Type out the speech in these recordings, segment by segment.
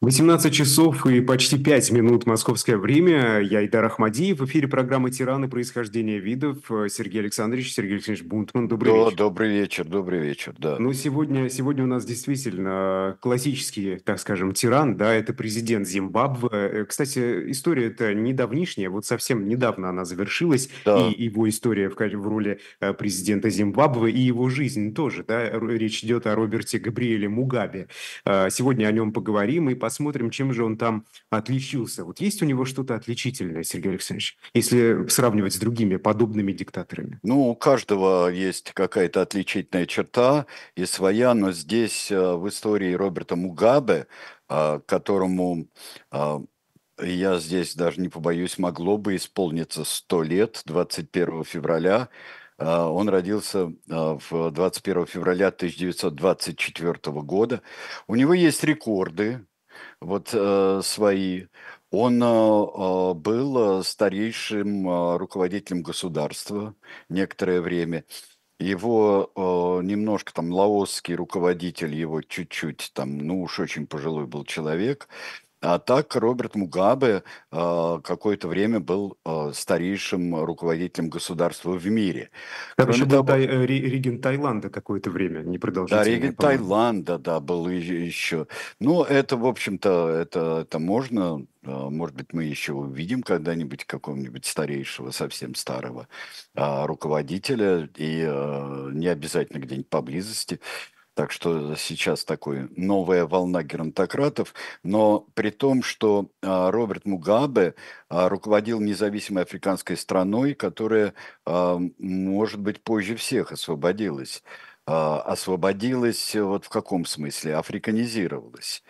18 часов и почти 5 минут московское время. Я Идар Ахмадиев. В эфире программы «Тираны. Происхождение видов». Сергей Александрович, Сергей Александрович Бунтман. Добрый Да, вечер. добрый вечер, добрый вечер, да. Ну, сегодня, сегодня у нас действительно классический, так скажем, тиран, да, это президент Зимбабве. Э, Кстати, история это недавнишняя, вот совсем недавно она завершилась, Да, и его история в, в роли э, президента Зимбабве, и его жизнь тоже, да, речь идет о Роберте Габриэле Мугабе. Э, Сегодня о нем поговорим и посмотрим, чем же он там отличился. Вот есть у него что-то отличительное, Сергей Александрович, если сравнивать с другими подобными диктаторами? ну, у каждого есть какая-то отличительная черта и своя, но здесь э, в истории Роберта Мугабе, а, которому, а, я здесь даже не побоюсь, могло бы исполниться 100 лет, 21 февраля, он родился в 21 февраля 1924 года. У него есть рекорды, вот э, свои. Он э, был э, старейшим руководителем государства некоторое время. Его немножко там лаосский руководитель, его чуть-чуть там, ну уж очень пожилой был человек. А так Роберт Мугабе э, какое-то время был э, старейшим руководителем государства в мире. Там Кроме был того, тай- э, ре- регент Таиланда какое-то время, да, непродолжительное, регент по-моему. Таиланда, да, был еще. Ну, это, в общем-то, это, это можно, а, может быть, мы еще увидим когда-нибудь какого-нибудь старейшего, совсем старого а, руководителя, и а, не обязательно где-нибудь поблизости. Так что сейчас такая новая волна геронтократов, но при том, что а, Роберт Мугабе а, руководил независимой африканской страной, которая, а, может быть, позже всех освободилась. Освободилась вот в каком смысле? Африканизировалась.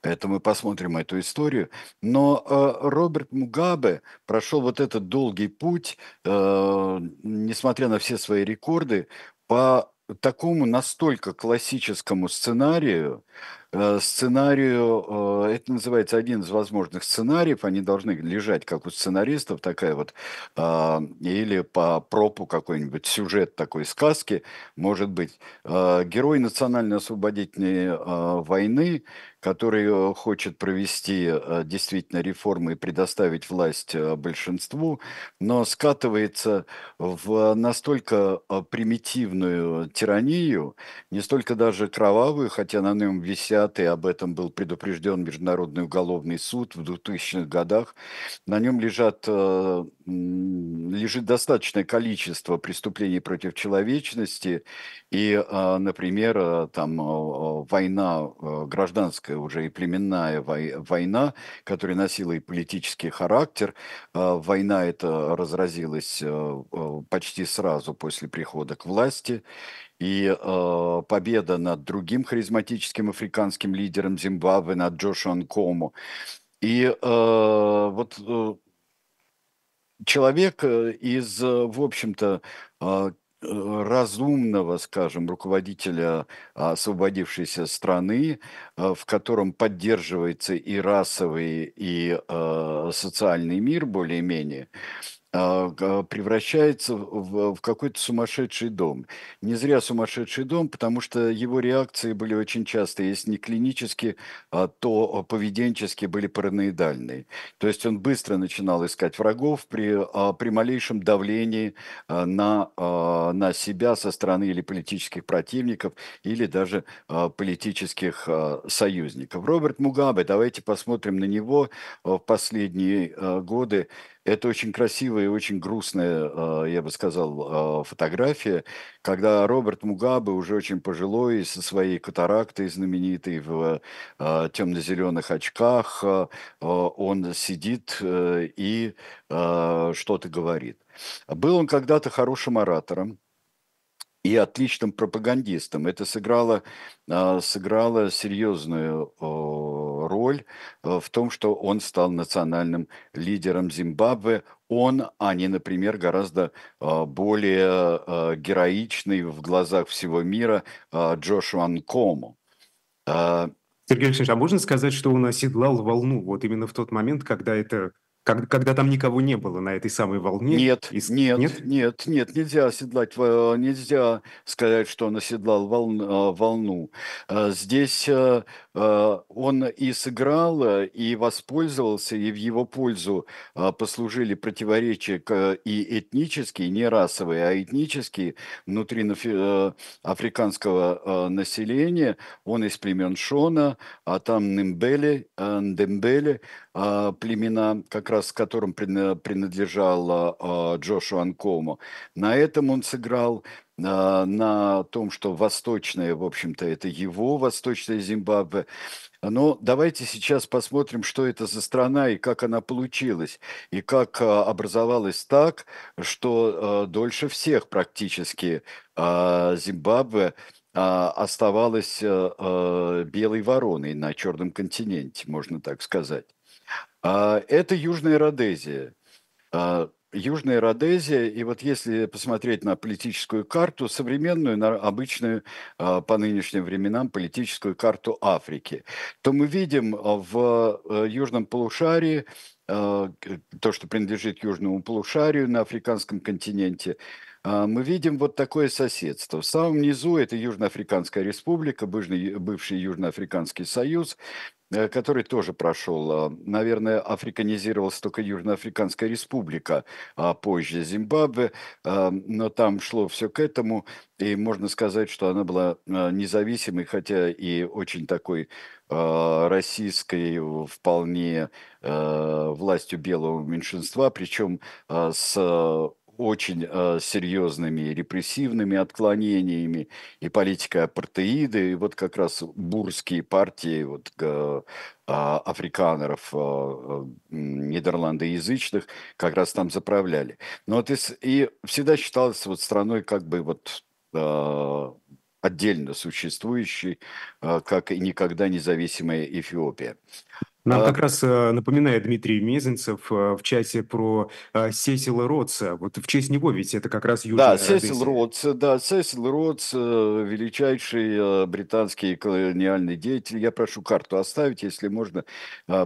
Это мы посмотрим эту историю. Но э, Роберт Мугабе прошел вот этот долгий путь, э, несмотря на все свои рекорды, по такому настолько классическому сценарию, сценарию, э, это называется один из возможных сценариев, они должны лежать как у сценаристов, такая вот, а, или по пропу какой-нибудь сюжет такой сказки, может быть, э, герой национально-освободительной э, войны, который э, хочет провести э, действительно реформы и предоставить власть э, большинству, но скатывается в настолько э, примитивную тиранию, не столько даже кровавую, хотя на нем висят, и об этом был предупрежден Международный уголовный суд в 2000-х годах, на нем лежат, э, лежит достаточное количество преступлений против человечности, и, э, например, э, там э, война гражданская уже и племенная вой- война, которая носила и политический характер, война эта разразилась почти сразу после прихода к власти, и э, победа над другим харизматическим африканским лидером Зимбабве, над Джошуа Нкому. И э, вот э, человек э, из, э, в общем-то, э, э, разумного, скажем, руководителя а, освободившейся страны, в котором поддерживается и расовый, и социальный мир более-менее, превращается в, в какой-то сумасшедший дом. Не зря сумасшедший дом, потому что его реакции были очень часто, если не клинические, а, то поведенческие были параноидальные. То есть он быстро начинал искать врагов при, а, при малейшем давлении а, на, а, на себя со стороны или политических противников, или даже а, политических а, союзников. Роберт Мугабе, давайте посмотрим на него а, в последние а, годы. Это очень красивая и очень грустная, а, я бы сказал, а, фотография, когда Роберт Мугабе уже очень пожилой, со своей катарактой знаменитой в темно-зеленых очках, а, а, он сидит э, и а, что-то говорит. Был он когда-то хорошим оратором, и отличным пропагандистом. Это сыграло, а, сыграло серьезную роль э, в том, что он стал национальным лидером Зимбабве. Он, а не, например, гораздо а, более а, героичный в глазах всего мира Джошуа Нкому. Сергей Александрович, а можно сказать, что он оседлал волну вот именно в тот момент, когда это Как когда там никого не было на этой самой волне? Нет, Из нет, нет? нет, нет, нельзя оседлать, нельзя сказать, что он оседлал волн а, волну. А, здесь, а, он и сыграл, э, и воспользовался, и в его пользу, послужили противоречия и этнические, не расовые, а этнические внутри э, африканского, населения. Он из племен Шона, а там Нимбели, Ндембели, а, племена, как раз к которым прина принадлежал, а, а, Джошуа Нкомо. На этом он сыграл, а, на том, что восточное, в общем-то, это его восточное Зимбабве. Но давайте сейчас посмотрим, что это за страна и как она получилась, и как а, образовалась так, что а, дольше всех практически а, Зимбабве а, оставалась а, а, белой вороной на Черном континенте, можно так сказать. А, это Южная Родезия. А, Южная Родезия, и вот если посмотреть на политическую карту, современную, на обычную а, по нынешним временам политическую карту Африки, то мы видим в э, южном полушарии, то, что принадлежит южному полушарию на африканском континенте, мы видим вот такое соседство. В самом низу это Южноафриканская республика, бывший, Южноафриканский союз, который тоже прошел, а, наверное, африканизировалась только Южноафриканская республика, а позже Зимбабве, а, но там шло все к этому, и можно сказать, что она была а, независимой, хотя и очень такой российской вполне властью белого меньшинства, причем с очень э, серьезными репрессивными отклонениями и политикой апартеида, и вот как раз бурские партии вот, э, африканеров, э, нидерландоязычных, как раз там заправляли. Но вот и, и всегда считалось вот страной как бы вот э, отдельно существующей, э, как и никогда независимая Эфиопия. Нам а... как раз э, напоминает Дмитрий Мезенцев э, в чате про э, Сесила Ротса. Вот в честь него ведь это как раз Южная Да, Сесил Ротс, да, Сесил Ротс, величайший британский колониальный деятель. Я прошу карту оставить, если можно,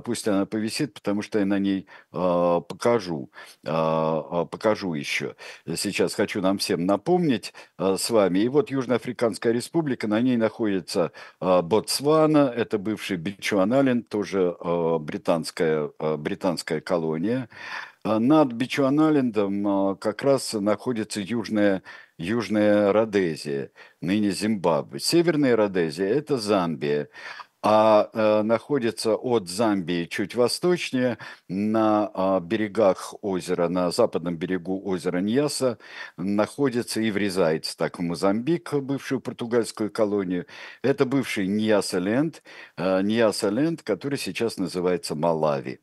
пусть она повисит, потому что я на ней покажу, покажу еще. Сейчас хочу нам всем напомнить с вами. И вот Южноафриканская республика, на ней находится Ботсвана, это бывший Бичуанален, тоже британская, э, британская колония. Э, над Бичуанайлендом как раз находится южная, южная Родезия, ныне Зимбабве. Северная Родезия – это Замбия а э, находится от Замбии чуть восточнее, на э, берегах озера, на западном берегу озера Ньяса, находится и врезается так в Мозамбик, бывшую португальскую колонию. Это бывший Ньяса-Ленд, э, Ньяса-Ленд, который сейчас называется Малави.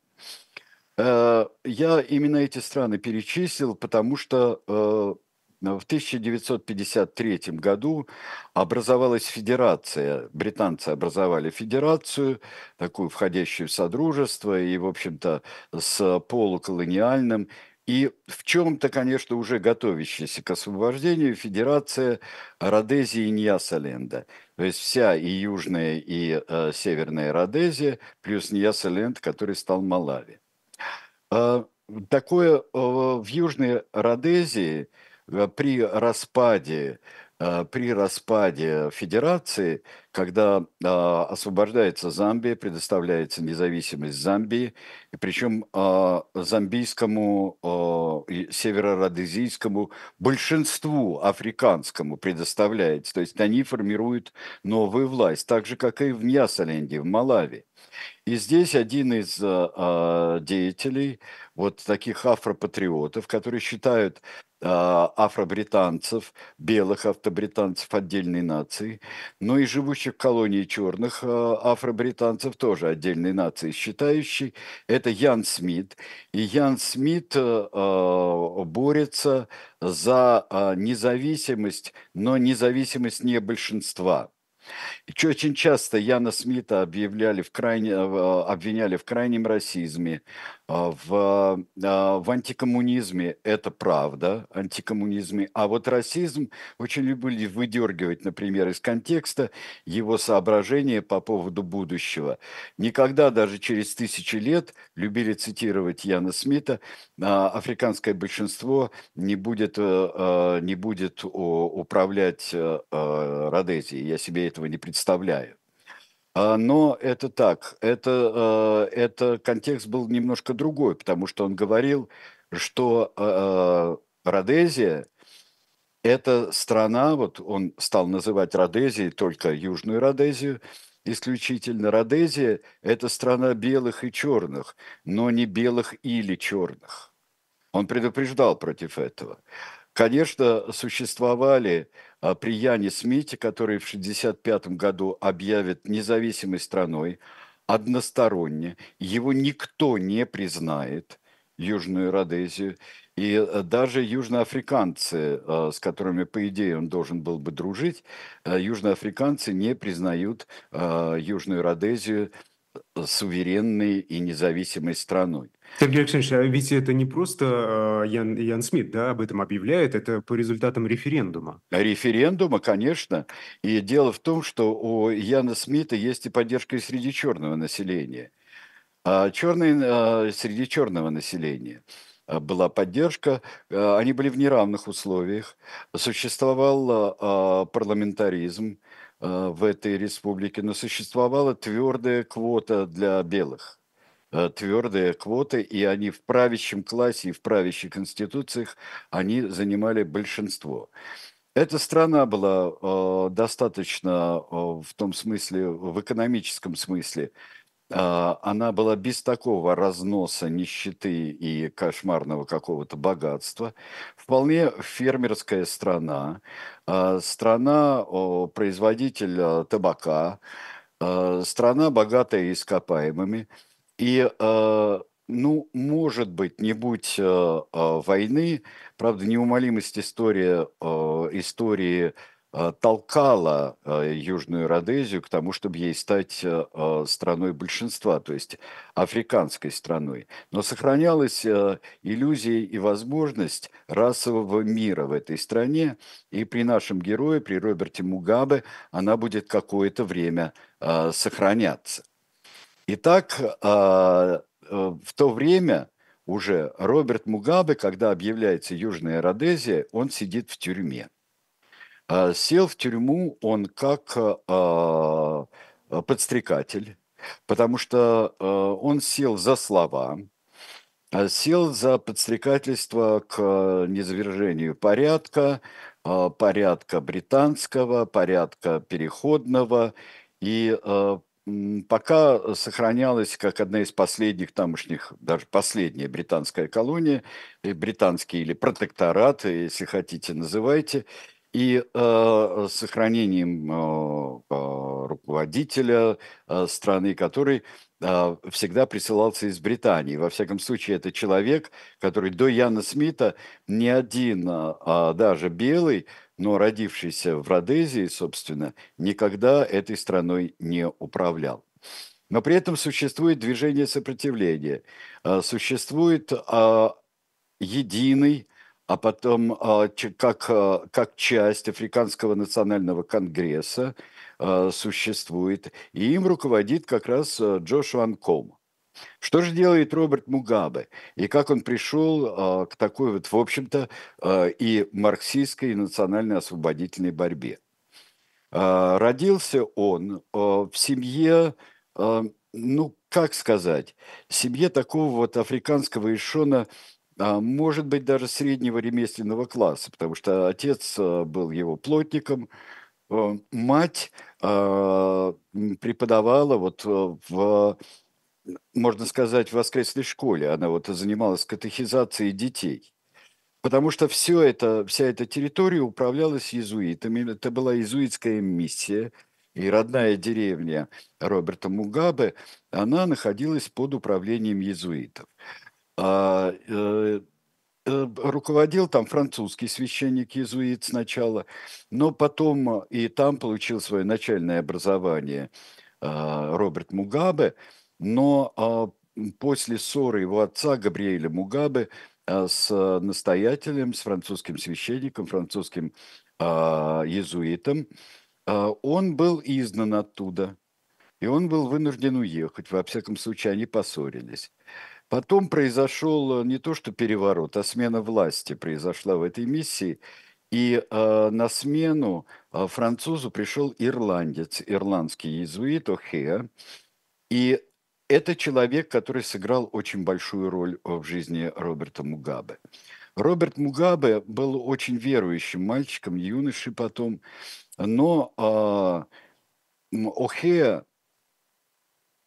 Э, я именно эти страны перечислил, потому что в 1953 году образовалась федерация, британцы образовали федерацию, такую входящую в Содружество, и, в общем-то, с полуколониальным и в чем-то, конечно, уже готовящаяся к освобождению Федерация Родезии и Ньясаленда. То есть вся и южная, и э, северная Родезия, плюс Ньясаленд, который стал Малави. Э, такое э, в Южной Родезии – при распаде э, при распаде федерации, когда а, освобождается Замбия, предоставляется независимость Замбии, и причем а, замбийскому, а, северородезийскому большинству африканскому предоставляется. То есть они формируют новую власть, так же, как и в Ньясаленде, в Малави. И здесь один из а, деятелей, вот таких афропатриотов, которые считают афробританцев, белых автобританцев отдельной нации, но и живущих в колонии черных а, афробританцев тоже отдельной нации считающий. Это Ян Смит. И Ян Смит а, борется за независимость, но независимость не большинства – очень часто Яна Смита объявляли в крайне, э, обвиняли в крайнем расизме, а, в, в антикоммунизме это правда, антикоммунизме, а вот расизм очень любили выдергивать, например, из контекста его соображения по поводу будущего. Никогда даже через тысячи лет, любили цитировать Яна Смита, а, африканское большинство не будет, э, не будет управлять э, э, Родезией. Я себе этого не представляю. А, но это так, это, э, это контекст был немножко другой, потому что он говорил, что э, э, Родезия – это страна, вот он стал называть Родезией только Южную Родезию, исключительно Родезия – это страна белых и черных, но не белых или черных. Он предупреждал против этого. Конечно, существовали а, при Яне Смите, который в 1965 году объявит независимой страной, односторонне, его никто не признает, Южную Родезию, и э, даже южноафриканцы, э, с которыми, по идее, он должен был бы дружить, э, южноафриканцы не признают Южную Родезию суверенной и независимой страной. Сергей Александрович, а ведь это не просто э, Ян, Ян Смит да, об этом объявляет, это по результатам референдума. Референдума, конечно. И дело в том, что у Яна Смита есть и поддержка и среди черного населения. А черный, а, среди черного населения а, была поддержка, а, они были в неравных условиях, существовал парламентаризм в этой республике, но существовала твердая квота для белых. Э, твердые квоты, и они в правящем классе и в правящих конституциях, они занимали большинство. Эта страна была э, достаточно э, в том смысле, в экономическом смысле, э, она была без такого разноса нищеты и кошмарного какого-то богатства. Вполне фермерская страна, э, страна производитель э, табака, страна богатая ископаемыми – и, ну, может быть, не будь войны, правда, неумолимость истории, истории толкала Южную Родезию к тому, чтобы ей стать страной большинства, то есть африканской страной. Но сохранялась иллюзия и возможность расового мира в этой стране, и при нашем герое, при Роберте Мугабе, она будет какое-то время сохраняться. Итак, а, э, в то время уже Роберт Мугабе, когда объявляется Южная Родезия, он сидит в тюрьме. А, сел в тюрьму он как а, подстрекатель, потому что он сел за слова, сел за подстрекательство к низвержению порядка, порядка британского, порядка переходного, и пока сохранялась как одна из последних тамошних, даже последняя британская колония, британский или протекторат, если хотите, называйте, и э, сохранением э, руководителя э, страны, который э, всегда присылался из Британии. Во всяком случае, это человек, который до Яна Смита ни один, э, даже белый, но родившийся в Родезии, собственно, никогда этой страной не управлял. Но при этом существует движение сопротивления, а, существует а, единый, а потом а, как, как часть Африканского национального конгресса существует, и им руководит как раз Джошуа Ком. Что же делает Роберт Мугабе? И как он пришел к такой вот, в общем-то, и марксистской, и национально-освободительной борьбе? Родился он в семье, ну, как сказать, семье такого вот африканского ишона, может быть, даже среднего ремесленного класса, потому что отец э, был его плотником, э, мать э, преподавала вот э, в можно сказать, в воскресной школе. Она вот занималась катехизацией детей. Потому что все это, вся эта территория управлялась иезуитами. Это была иезуитская миссия. И родная деревня Роберта Мугабе, она находилась под управлением иезуитов. А, э, э, руководил там французский священник-иезуит сначала, но потом и там получил свое начальное образование Роберт Мугабе, но после ссоры его отца Габриэля Мугабе с настоятелем, с французским священником, французским иезуитом, он был изгнан оттуда, и он был вынужден уехать, во всяком случае они поссорились. Потом произошел не то что переворот, а смена власти произошла в этой миссии, и э, на смену э, французу пришел ирландец, ирландский иезуит О'Хеа, и это человек, который сыграл очень большую роль в жизни Роберта Мугабе. Роберт Мугабе был очень верующим мальчиком, юношей потом, но э, О'Хеа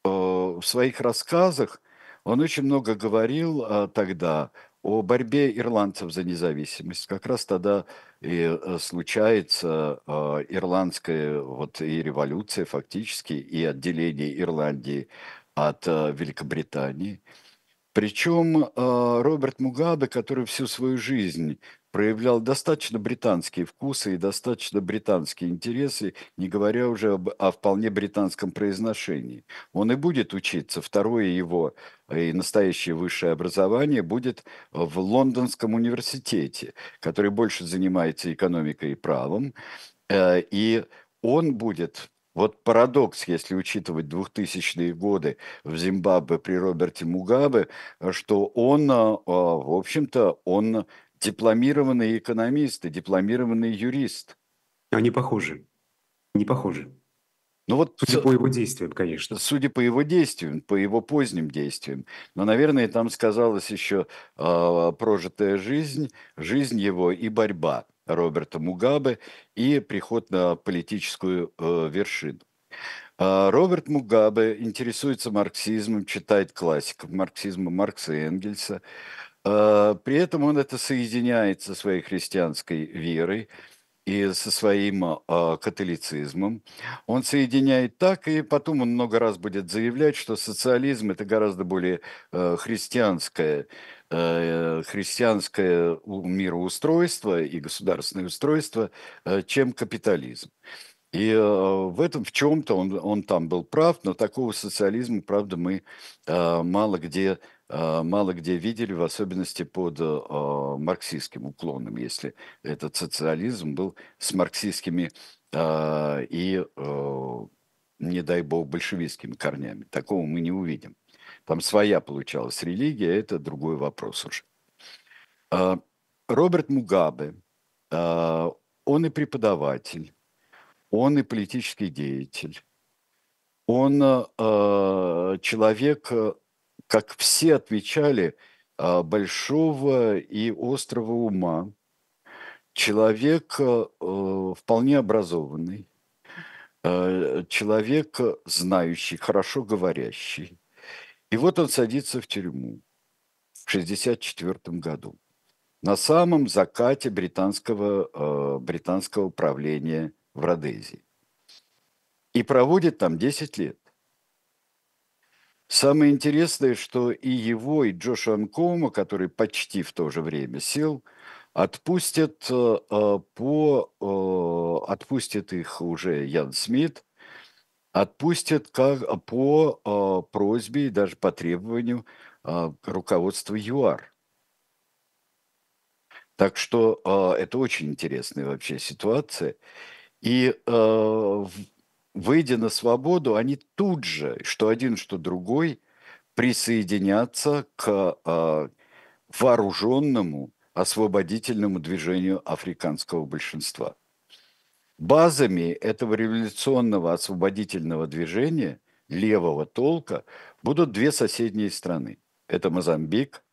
э, в своих рассказах он очень много говорил э, тогда о борьбе ирландцев за независимость. Как раз тогда и э, случается э, ирландская вот и революция фактически, и отделение Ирландии от э, Великобритании. Причем э, Роберт Мугабе, который всю свою жизнь проявлял достаточно британские вкусы и достаточно британские интересы, не говоря уже об, о вполне британском произношении. Он и будет учиться. Второе его и настоящее высшее образование будет в Лондонском университете, который больше занимается экономикой и правом. Э, и он будет вот парадокс, если учитывать 2000-е годы в Зимбабве при Роберте Мугабе, что он, э, в общем-то, он дипломированный экономист и дипломированный юрист. Они похожи. Не похожи. Ну вот, судя по его действиям, конечно. Судя по его действиям, по его поздним действиям. Но, наверное, там сказалась еще э, прожитая жизнь, жизнь его и борьба Роберта Мугабе и приход на политическую э, вершину. Э, Роберт Мугабе интересуется марксизмом, читает классиков марксизма Маркса и Энгельса. Э, при этом он это соединяет со своей христианской верой и со своим э, католицизмом. Он соединяет так, и потом он много раз будет заявлять, что социализм – это гораздо более э, христианское, э, христианское мироустройство и государственное устройство, э, чем капитализм. И э, в этом в чем-то он, он там был прав, но такого социализма, правда, мы э, мало где а, мало где видели, в особенности под а, марксистским уклоном, если этот социализм был с марксистскими а, и, не дай бог, большевистскими корнями. Такого мы не увидим. Там своя получалась религия, это другой вопрос уже. Роберт Мугабе, он и преподаватель, он и политический деятель, он человек как все отмечали, а, большого и острого ума, человек э, вполне образованный, э, человек знающий, хорошо говорящий. И вот он садится в тюрьму в 1964 году на самом закате британского, э, британского правления в Родезии. И проводит там 10 лет. Самое интересное, что и его, и Джоша Анкома, который почти в то же время сел, отпустят э, э, по э, отпустит их уже Ян Смит, отпустят как по просьбе и даже по требованию руководства ЮАР. Так что это очень интересная вообще ситуация. И выйдя на свободу, они тут же, что один, что другой, присоединятся к э, вооруженному освободительному движению африканского большинства. Базами этого революционного освободительного движения левого толка будут две соседние страны. Это Мозамбик,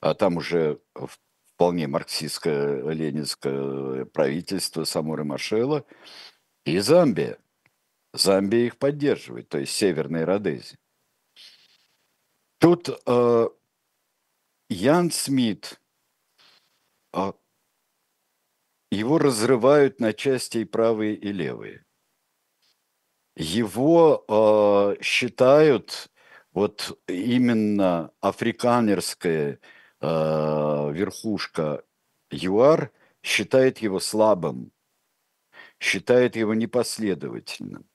а там уже вполне марксистское ленинское правительство Самуры Машела, и Замбия – Замбия их поддерживает, то есть Северной Родезия. Тут э, Ян Смит, э, его разрывают на части и правые, и левые. Его э, считают вот именно африканерское верхушка ЮАР считает его слабым, считает его непоследовательным.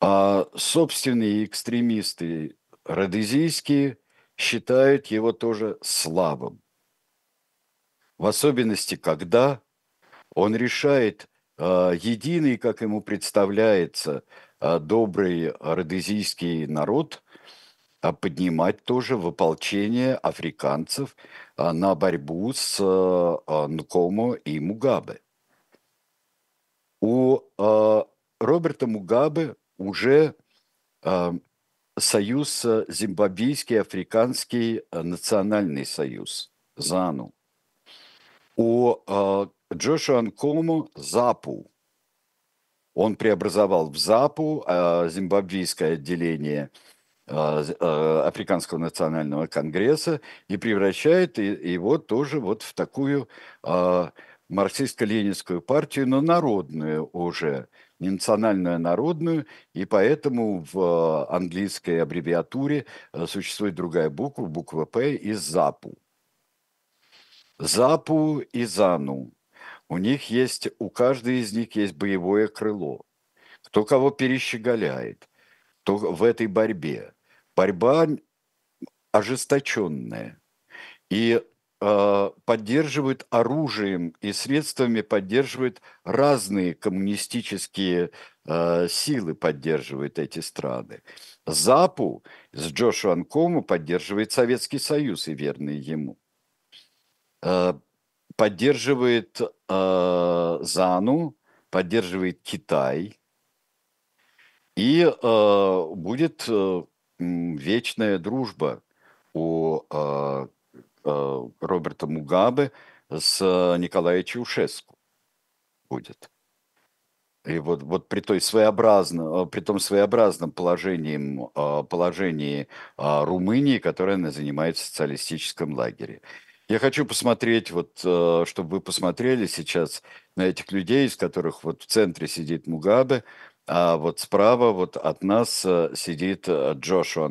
А собственные экстремисты родезийские считают его тоже слабым. В особенности, когда он решает э, единый, как ему представляется, э, добрый родезийский народ э, поднимать тоже в ополчение африканцев на борьбу с э, Нкомо и Мугабе. У Роберта Мугабе уже э, союз Зимбабвийский Африканский национальный союз, ЗАНУ. У э, Джошуа Нкому ЗАПУ. Он преобразовал в ЗАПУ э, зимбабвийское отделение э, э, Африканского национального конгресса и превращает его тоже вот в такую э, марксистско-ленинскую партию, но народную уже, национальную, народную, и поэтому в э, английской аббревиатуре э, существует другая буква, буква «П» из ЗАПУ. ЗАПУ и ЗАНУ. У них есть, у каждой из них есть боевое крыло. Кто кого перещеголяет, кто в этой борьбе. Борьба ожесточенная. И поддерживают оружием и средствами, поддерживают разные коммунистические э, силы, поддерживают эти страны. ЗАПУ с Джошуа Анкому поддерживает Советский Союз и верные ему. Э, поддерживает э, ЗАНУ, поддерживает Китай, и э, будет э, вечная дружба у э, э, Роберта Мугабе с Николаем Чаушеску будет. И вот, вот при, той своеобразно, при том своеобразном положении, э, положении э, Румынии, которое она занимает в социалистическом лагере. Я хочу посмотреть, вот, э, чтобы вы посмотрели сейчас на этих людей, из которых вот в центре сидит Мугабе, а вот справа вот от нас э, сидит э, Джошуа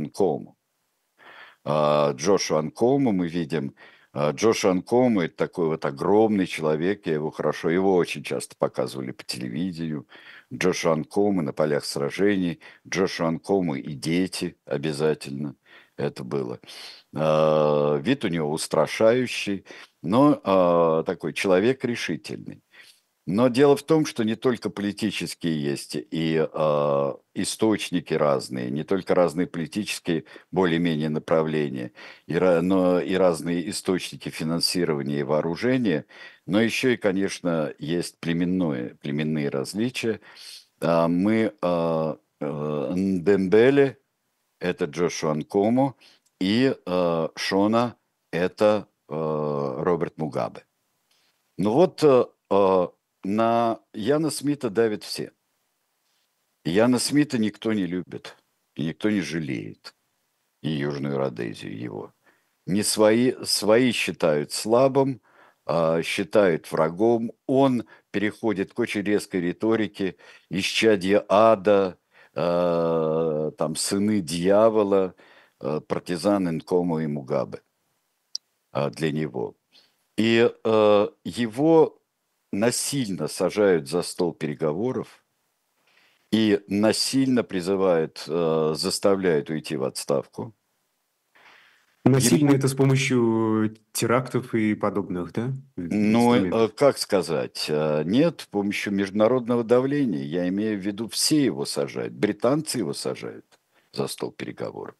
А, Джошуа Нкому мы видим. А, Джошуа Нкому – это такой вот огромный человек, я его хорошо, его очень часто показывали по телевидению. Джошуа Нкому на полях сражений, Джошуа Нкому и дети обязательно это было. А, вид у него устрашающий, но такой человек решительный. Но дело в том, что не только политические есть и э, источники разные, не только разные политические более-менее направления, и, но и разные источники финансирования и вооружения, но еще и, конечно, есть племенное, племенные различия. Э, мы э, э, Ndembele, это Джошуа Нкому, и э, Шона – это э, Роберт Мугабе. Ну вот э, на Яна Смита давят все. Яна Смита никто не любит, и никто не жалеет, и Южную Родезию его. Не свои, свои считают слабым, а считают врагом. Он переходит к очень резкой риторике, исчадье ада, э, там, сыны дьявола – Э, партизан Инкому и Мугабе а, для него. И э, его насильно сажают за стол переговоров и насильно призывают, э, заставляют уйти в отставку. Насильно это с помощью терактов и подобных, да? Ну, как сказать, нет, с помощью международного давления. Я имею в виду, все его сажают. Британцы его сажают за стол переговоров.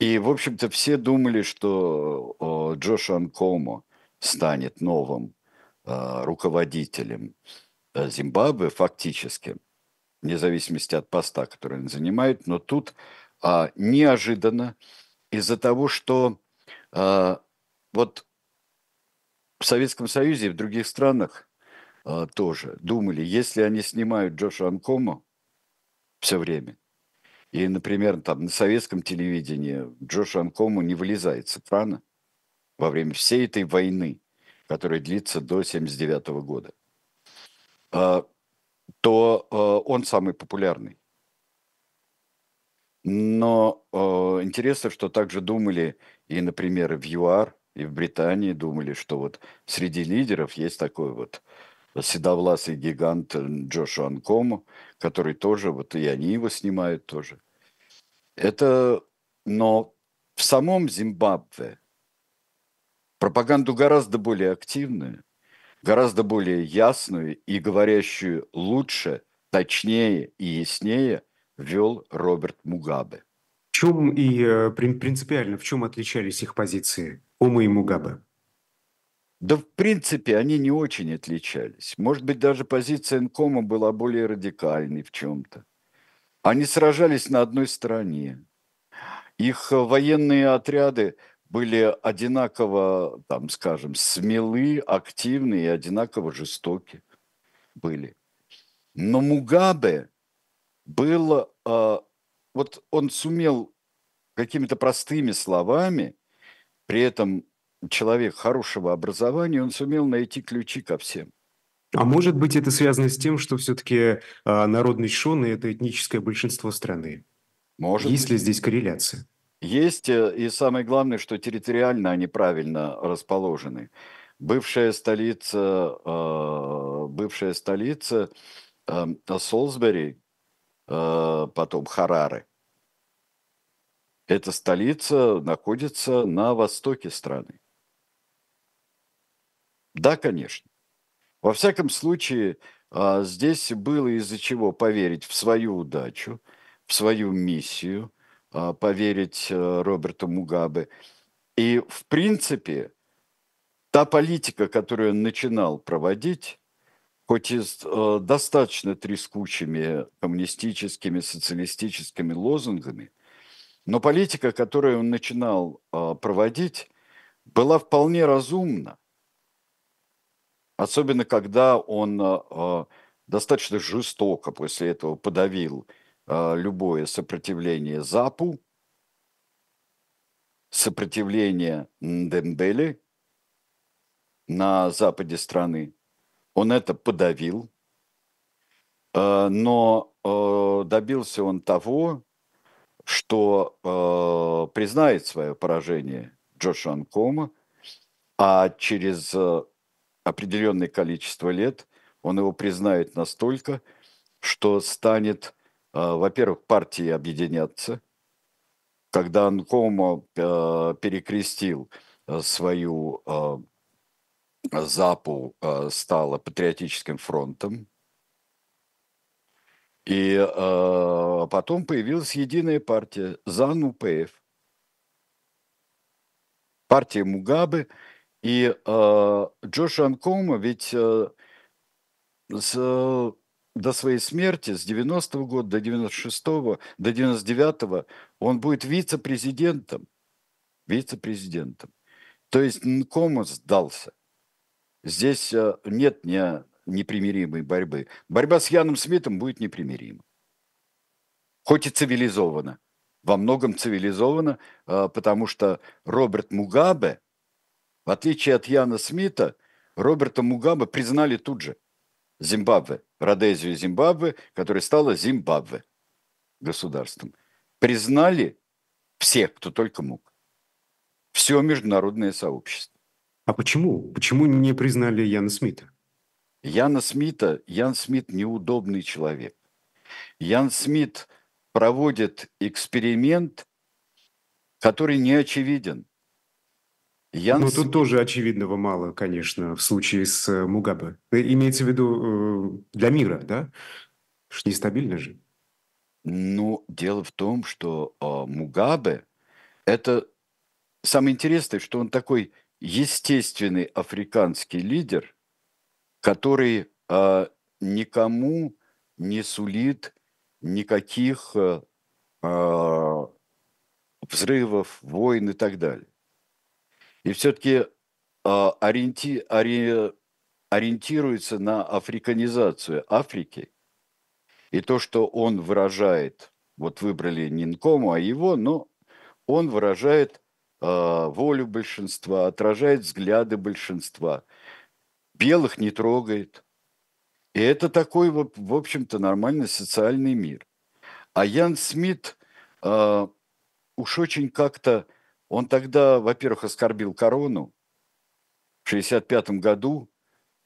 И, в общем-то, все думали, что Джош Анкомо станет новым руководителем э, Зимбабве фактически, вне зависимости от поста, который он занимает. Но тут а, неожиданно из-за того, что а, вот в Советском Союзе и в других странах а, тоже думали, если они снимают Джоша Анкомо все время, и, например, там на советском телевидении Джош Анкому не вылезает с экрана во время всей этой войны, которая длится до 1979 года, а, то а, он самый популярный. Но а, интересно, что также думали и, например, в ЮАР, и в Британии думали, что вот среди лидеров есть такой вот седовласый гигант Джошуа Анкому, который тоже, вот и они его снимают тоже. Это, но в самом Зимбабве пропаганду гораздо более активную, гораздо более ясную и говорящую лучше, точнее и яснее вел Роберт Мугабе. В чем и э, принципиально, в чем отличались их позиции, Ома и Мугабе? Да, в принципе, они не очень отличались. Может быть, даже позиция Нкома была более радикальной в чем-то. Они сражались на одной стороне. Их военные отряды были одинаково, там, скажем, смелы, активны и одинаково жестоки были. Но Мугабе был, э, вот он сумел какими-то простыми словами, при этом человек хорошего образования, он сумел найти ключи ко всем. А может быть, это связано с тем, что все-таки а, народность Шоны – это этническое большинство страны? Может Есть быть. ли здесь корреляция? Есть, э, и самое главное, что территориально они правильно расположены. Бывшая столица, э, бывшая столица э, Солсбери, э, потом Харары, эта столица находится на востоке страны. Да, конечно. Во всяком случае, а, здесь было из-за чего поверить в свою удачу, в свою миссию, поверить э, Роберту Мугабе. И, в принципе, та политика, которую он начинал проводить, хоть и с э, достаточно трескучими коммунистическими, социалистическими лозунгами, но политика, которую он начинал а, проводить, была вполне разумна. Особенно когда он э, достаточно жестоко после этого подавил любое сопротивление ЗАПу, сопротивление Ндембеле на западе страны. Он это подавил, э, но э, добился он того, что э, признает свое поражение Джошуа Анкома, а через э, определенное количество лет, он его признает настолько, что станет, э, во-первых, партии объединяться, когда Анкомо э, перекрестил э, свою ЗАПу, стала патриотическим фронтом, и потом появилась единая партия ЗАН-УПФ. Партия Мугабе – и Джош Анкома ведь до своей смерти, с 90-го года до 96-го, до 99-го, он будет вице-президентом. Вице-президентом. То есть Нкома сдался. Здесь э, нет не, непримиримой борьбы. Борьба с Яном Смитом будет непримирима. Хоть и цивилизованно. Во многом цивилизованно, э, потому что Роберт Мугабе – в отличие от Яна Смита, Роберта Мугаба признали тут же. Зимбабве, Родезию Зимбабве, которая стала Зимбабве государством. Признали все, кто только мог. Все международное сообщество. А почему? Почему не признали Яна Смита? Яна Смита, Ян Смит неудобный человек. Ян Смит проводит эксперимент, который не очевиден. Ян... Ну, тут тоже очевидного мало, конечно, в случае с э, Мугабе. Э, имеется в виду э, для мира, да? Что нестабильно же. Ну, дело в том, что э, Мугабе – это самое интересное, что он такой естественный африканский лидер, который э, никому не сулит никаких э, взрывов, войн и так далее. И все-таки а, ориенти, ори, ориентируется на африканизацию Африки. И то, что он выражает, вот выбрали не Нкому, а его, но он выражает э, волю большинства, отражает взгляды большинства. Белых не трогает. И это такой, в общем-то, нормальный социальный мир. А Ян Смит э, уж очень как-то Он тогда, во-первых, оскорбил корону. В 1965 году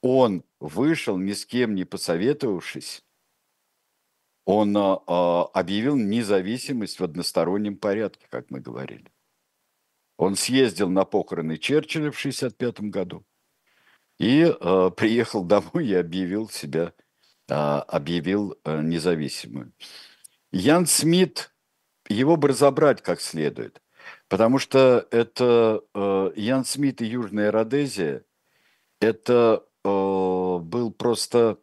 он вышел, ни с кем не посоветовавшись, он а, объявил независимость в одностороннем порядке, как мы говорили. Он съездил на похороны Черчилля в 1965 году и а, приехал домой и объявил себя, а, объявил независимым. Ян Смит, его бы разобрать как следует, потому что это а, Ян Смит и Южная Родезия, это а, был просто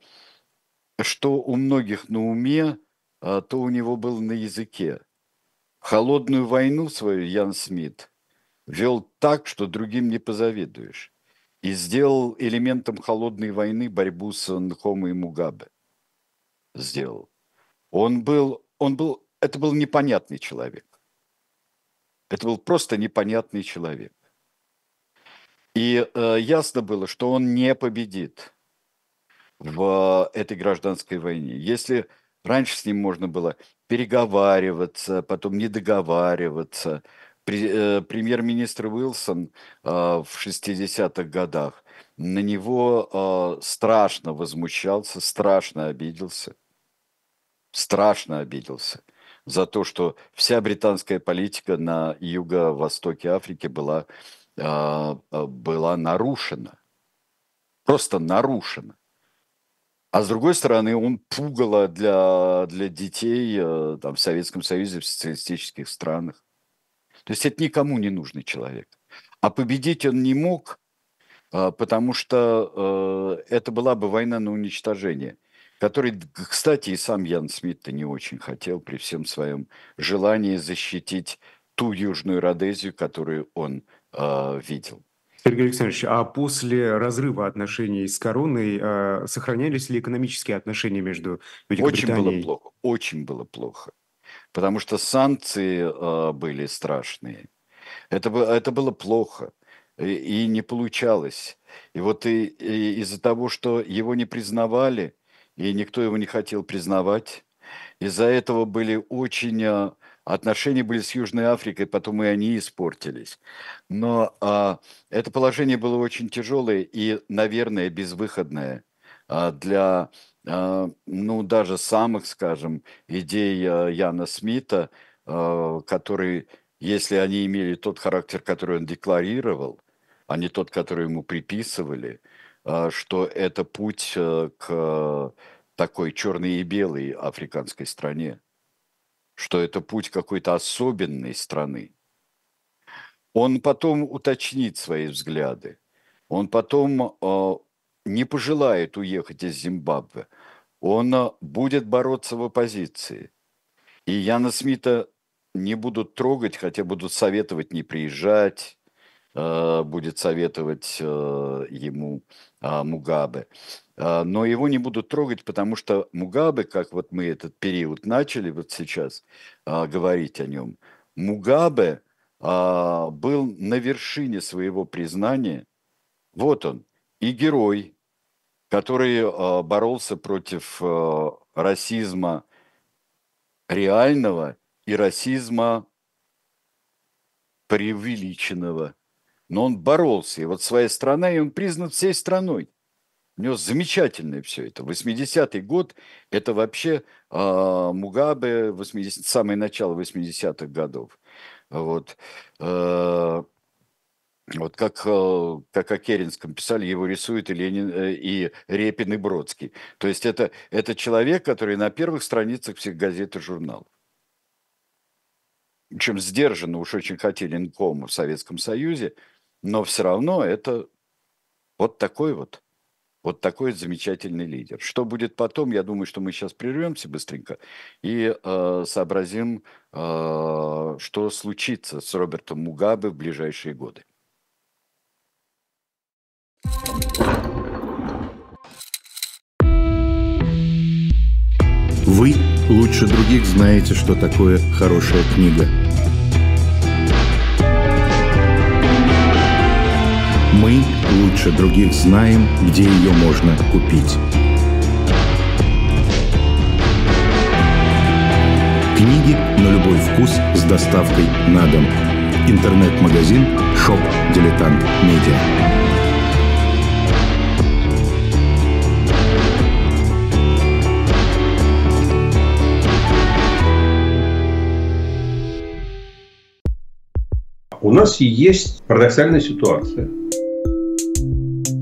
что у многих на уме, а, то у него было на языке. Холодную войну свою Ян Смит вел так, что другим не позавидуешь. И сделал элементом холодной войны борьбу с Нхомо и Мугабе. Сделал. Он был, он был, это был непонятный человек. Это был просто непонятный человек. И э, ясно было, что он не победит в этой гражданской войне. Если раньше с ним можно было переговариваться, потом не договариваться, э, премьер-министр Уилсон э, в 60-х годах на него э, страшно возмущался, страшно обиделся, страшно обиделся за то, что вся британская политика на юго-востоке Африки была, была нарушена, просто нарушена. А с другой стороны, он пугало для, для детей э, там, в Советском Союзе, в социалистических странах. То есть это никому не нужный человек. А победить он не мог, э, потому что э, это была бы война на уничтожение, который, кстати, и сам Ян Смит-то не очень хотел при всем своем желании защитить ту Южную Родезию, которую он видел. Сергей Александрович, а после разрыва отношений с короной э, сохранялись ли экономические отношения между Великобританией? Очень было плохо, очень было плохо, потому что санкции э, были страшные. Это, это было плохо и, и не получалось. И вот и, и из-за того, что его не признавали, и никто его не хотел признавать, из-за этого были очень а, Отношения были с Южной Африкой, потом и они испортились. Но а, это положение было очень тяжелое и, наверное, безвыходное а, для, а, ну, даже самых, скажем, идей а, Яна Смита, а, который, если они имели тот характер, который он декларировал, а не тот, который ему приписывали, что это путь а, к такой черной и белой африканской стране что это путь какой-то особенной страны. Он потом уточнит свои взгляды. Он потом э, не пожелает уехать из Зимбабве. Он э, будет бороться в оппозиции. И Яна Смита не будут трогать, хотя будут советовать не приезжать, э, будет советовать э, ему э, Мугабе. А, но его не будут трогать, потому что Мугабе, как вот мы этот период начали вот сейчас а, говорить о нем, Мугабе а, был на вершине своего признания. Вот он, и герой, который а, боролся против а, расизма реального и расизма преувеличенного. Но он боролся, и вот своя страна, и он признан всей страной. У него замечательное все это. 80-й год – это вообще э, Мугабе, 80, самое начало 80-х годов. Вот. Э, вот как, э, как о Керенском писали, его рисуют и Ленин, э, и Репин, и Бродский. То есть это, это человек, который на первых страницах всех газет и журналов. Чем сдержанно уж очень хотели Нкома в Советском Союзе, но все равно это вот такой вот вот такой замечательный лидер. Что будет потом, я думаю, что мы сейчас прервемся быстренько и э, сообразим, э, что случится с Робертом Мугабе в ближайшие годы. Вы лучше других знаете, что такое хорошая книга – Мы лучше других знаем, где ее можно купить. Книги на любой вкус с доставкой на дом – Интернет-магазин «Shop Diletant Media». У нас есть парадоксальная ситуация.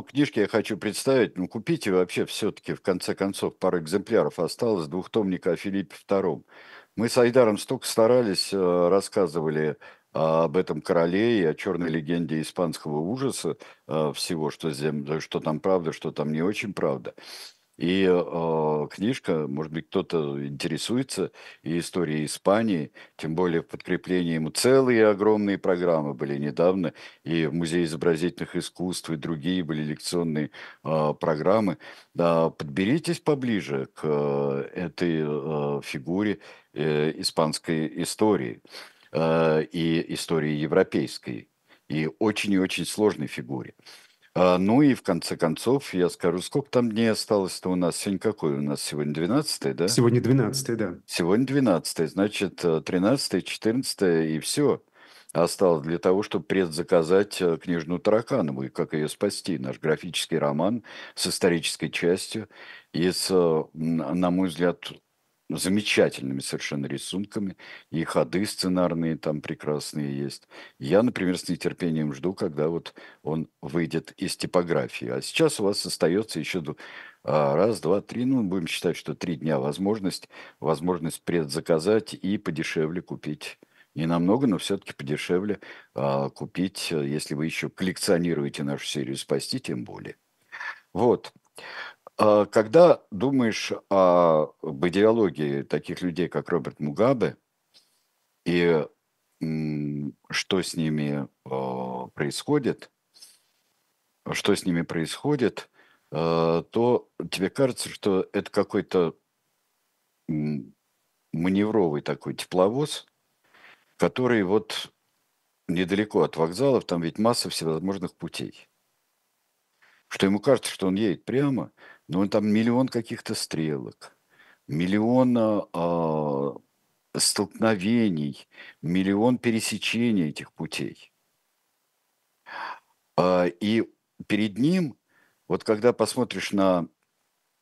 Ну, книжки я хочу представить. Ну, купите вообще все-таки, в конце концов, пару экземпляров осталось, двухтомника о Филиппе II. Мы с Айдаром столько старались, э, рассказывали об этом короле и о черной легенде испанского ужаса, э, всего, что, зем- что там правда, что там не очень правда. И э, книжка, может быть, кто-то интересуется и историей Испании, тем более в подкреплении ему целые огромные программы были недавно, и в Музее изобразительных искусств, и другие были лекционные э, программы. Да, подберитесь поближе к э, этой э, фигуре э, испанской истории э, и истории европейской, и очень и очень сложной фигуре. А, ну и в конце концов, я скажу, сколько там дней осталось-то у нас? Сегодня какой у нас? Сегодня 12 да? Сегодня 12 да. Сегодня 12 значит, 13 14 и все осталось для того, чтобы предзаказать э, книжную Тараканову и как ее спасти. Наш графический роман с исторической частью и с, э, на мой взгляд, замечательными совершенно рисунками, и ходы сценарные там прекрасные есть. Я, например, с нетерпением жду, когда вот он выйдет из типографии. А сейчас у вас остается еще а, раз, два, три, ну, будем считать, что три дня возможность, возможность предзаказать и подешевле купить. Не намного, но все-таки подешевле а, купить, если вы еще коллекционируете нашу серию «Спасти», тем более. Вот. А когда думаешь об идеологии таких людей, как Роберт Мугабе, и что с ними а, происходит, что с ними происходит, а, то тебе кажется, что это какой-то маневровый такой тепловоз, который вот недалеко от вокзалов, там ведь масса всевозможных путей. Что ему кажется, что он едет прямо, ну, там миллион каких-то стрелок, миллион а, столкновений, миллион пересечений этих путей. А, и перед ним, вот когда посмотришь на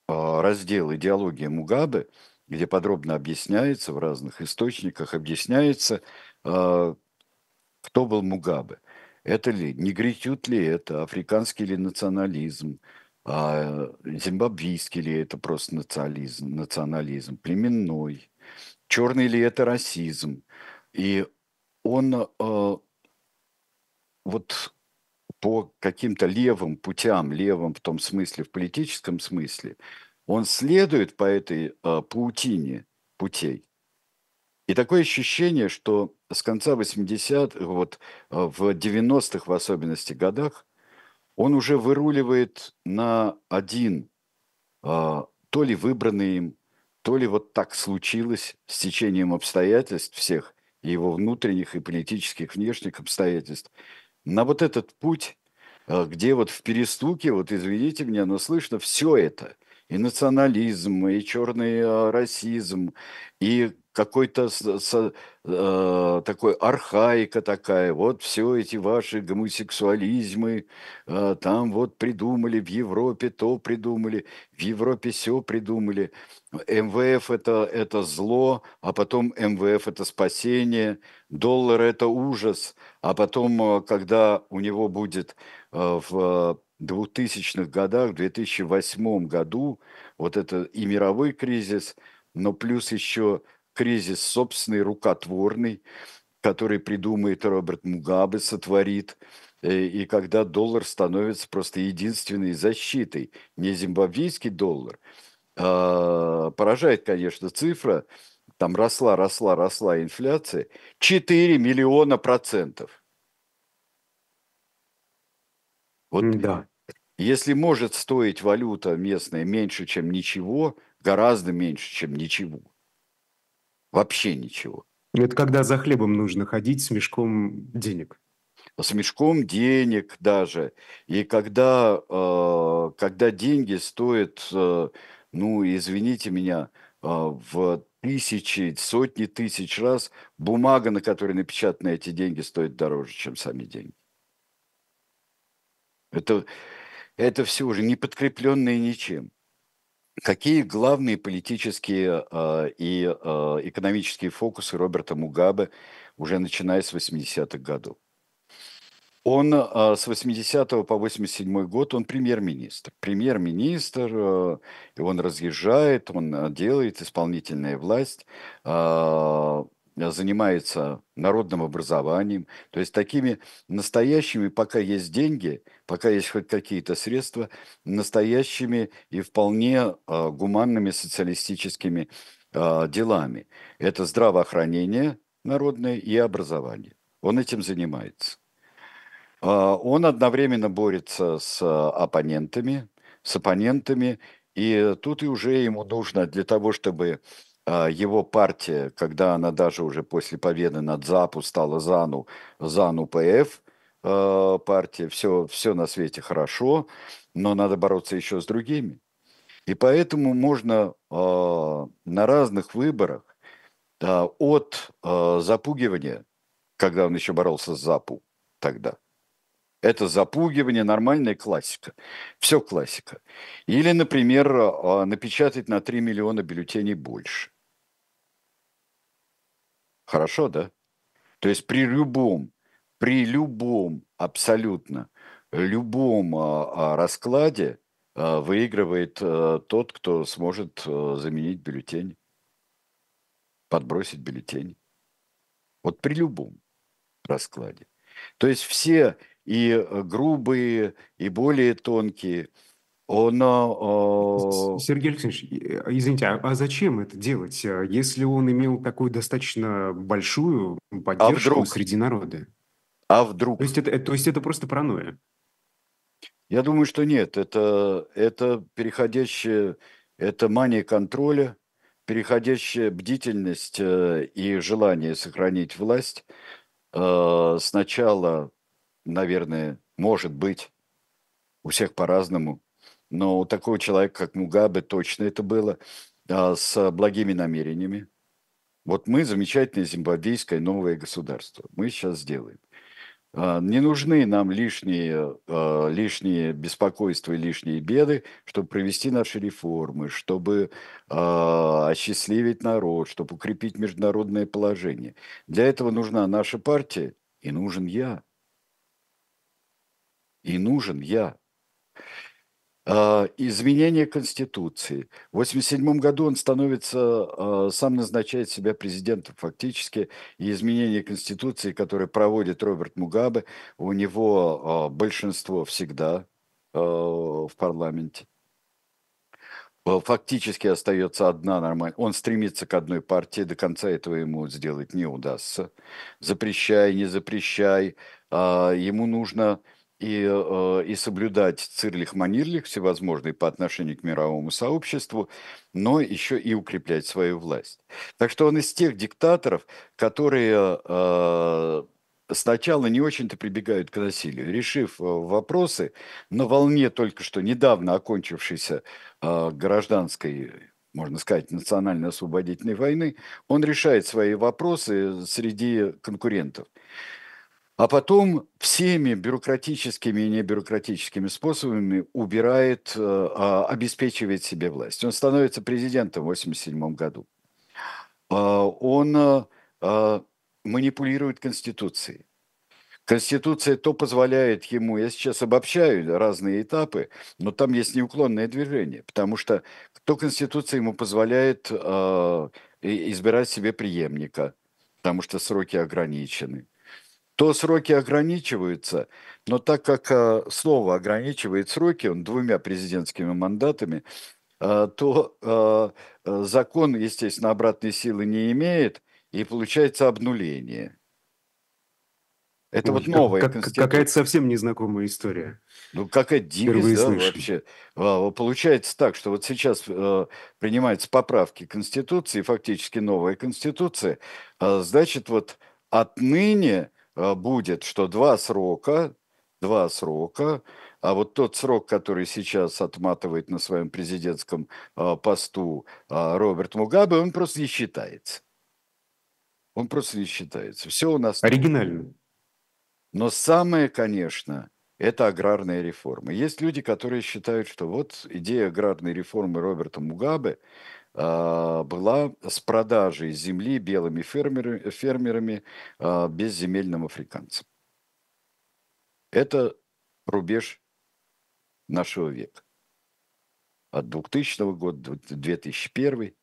а, раздел «Идеология Мугабе», где подробно объясняется в разных источниках, объясняется, а, кто был Мугабе. Это ли, не негритют ли это, африканский ли национализм, а зимбабвийский ли это просто национализм, национализм, племенной, черный ли это расизм. И он э, вот по каким-то левым путям, левым в том смысле, в политическом смысле, он следует по этой э, паутине путей. И такое ощущение, что с конца 80-х, вот в 90-х в особенности годах, он уже выруливает на один, а, то ли выбранный им, то ли вот так случилось с течением обстоятельств всех, его внутренних и политических внешних обстоятельств, на вот этот путь, а, где вот в перестуке, вот извините меня, но слышно все это, и национализм, и черный а, расизм, и какой-то э, такой архаика такая, вот все эти ваши гомосексуализмы, э, там вот придумали, в Европе то придумали, в Европе все придумали. МВФ это, это зло, а потом МВФ это спасение, доллар это ужас, а потом, э, когда у него будет э, в 2000-х годах, в 2008 году, вот это и мировой кризис, но плюс еще кризис собственный, рукотворный, который придумает Роберт Мугабе, сотворит, э, и когда доллар становится просто единственной защитой, не зимбабвийский доллар. А, поражает, конечно, цифра там росла, росла, росла инфляция, 4 миллиона процентов. Вот Да. если может стоить валюта местная меньше, чем ничего, гораздо меньше, чем ничего. Вообще ничего. Это когда за хлебом нужно ходить с мешком денег. С мешком денег даже. И когда, э, когда деньги стоят, э, ну, извините меня, э, в тысячи, сотни тысяч раз, бумага, на которой напечатаны эти деньги, стоит дороже, чем сами деньги. Это, это все уже не подкрепленное ничем. Какие главные политические э, и э, экономические фокусы Роберта Мугабе уже начиная с 80-х годов? Он э, с 80 по 87 год, он премьер-министр. Премьер-министр, э, он разъезжает, он делает исполнительная власть, э, занимается народным образованием, то есть такими настоящими, пока есть деньги, пока есть хоть какие-то средства, настоящими и вполне э, гуманными социалистическими э, делами. Это здравоохранение народное и образование. Он этим занимается. А, Он одновременно борется с оппонентами, с оппонентами, и тут и уже ему нужно для того, чтобы его партия, когда она даже уже после победы над ЗАПу стала ЗАНУ, ЗАНУ ПФ, а, партия, все, все на свете хорошо, но надо бороться еще с другими. И поэтому можно на разных выборах от запугивания, когда он еще боролся с ЗАПу тогда – это запугивание, нормальная классика. Все классика. Или, например, а, напечатать на 3 миллиона бюллетеней больше. Хорошо, да? То есть при любом, при любом, абсолютно любом а, а, раскладе выигрывает тот, кто сможет заменить бюллетень, подбросить бюллетень. Вот при любом раскладе. То есть все и э, грубые, и более тонкие. Он... Э, Сергей Алексеевич, э, извините, а, а зачем это делать, а, если он имел такую достаточно большую а поддержку вдруг? среди народа? А вдруг? То есть это, то есть это просто паранойя? Я думаю, что нет. Это, это переходящая, это мания контроля, переходящая бдительность и желание сохранить власть. Сначала наверное, может быть, у всех по-разному, но у такого человека, как Мугабе, точно это было, а, с благими намерениями. Вот мы замечательное зимбабвийское новое государство. Мы сейчас сделаем. А, не нужны нам лишние, а, лишние беспокойства и лишние беды, чтобы провести наши реформы, чтобы осчастливить народ, чтобы укрепить международное положение. Для этого нужна наша партия и нужен я и нужен я. А, изменение Конституции. В 1987 году он становится, а, сам назначает себя президентом фактически, и изменение Конституции, которое проводит Роберт Мугабе, у него а, большинство всегда в парламенте. Фактически остается одна нормальная. Он стремится к одной партии, до конца этого ему сделать не удастся. Запрещай, не запрещай. Ему нужно и, э, и соблюдать цирлих-манирлих всевозможные по отношению к мировому сообществу, но еще и укреплять свою власть. Так что он из тех диктаторов, которые э, сначала не очень-то прибегают к насилию, решив э, вопросы на волне только что недавно окончившейся гражданской можно сказать, национально-освободительной войны, он решает свои вопросы среди конкурентов а потом всеми бюрократическими и небюрократическими способами убирает, э, а, обеспечивает себе власть. Он становится президентом в 1987 году. А, он э, а, манипулирует Конституцией. Конституция то позволяет ему, я сейчас обобщаю разные этапы, но там есть неуклонное движение, потому что то Конституция ему позволяет избирать себе преемника, потому что сроки ограничены то сроки ограничиваются, но так как а, слово ограничивает сроки, он двумя президентскими мандатами, а, то а, закон, естественно, обратной силы не имеет, и получается обнуление. Это Ой, вот новая как, конституция. какая-то совсем незнакомая история. Ну, какая дикость, да, слышу. вообще. Получается так, что вот сейчас э, принимаются поправки Конституции, фактически новая Конституция, а, значит, вот отныне будет, что два срока, два срока, а вот тот срок, который сейчас отматывает на своем президентском а, посту а, Роберт Мугабе, он просто не считается. Он просто не считается. Все у нас... Оригинально. Но самое, конечно, это аграрная реформа. Есть люди, которые считают, что вот идея аграрной реформы Роберта Мугабе была с продажей земли белыми фермерами а, безземельным африканцам. Это рубеж нашего века. От 2000 года до 2001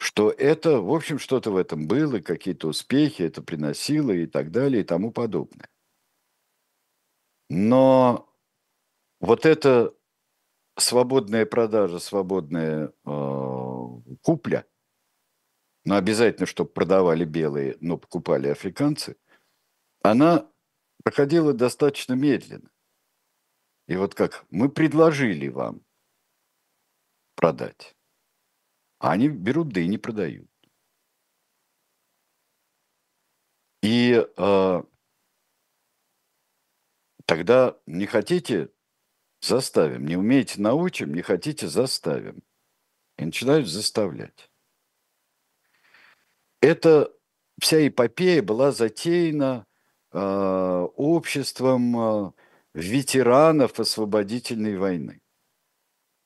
что это, в общем, что-то в этом было, какие-то успехи это приносило и так далее и тому подобное. Но вот эта свободная продажа, свободная э, купля, но обязательно, чтобы продавали белые, но покупали африканцы, она проходила достаточно медленно. И вот как мы предложили вам продать, а они берут, да и не продают. И э, тогда не хотите, заставим. Не умеете, научим, не хотите, заставим. И начинают заставлять. Эта вся эпопея была затеяна э, обществом э, ветеранов освободительной войны.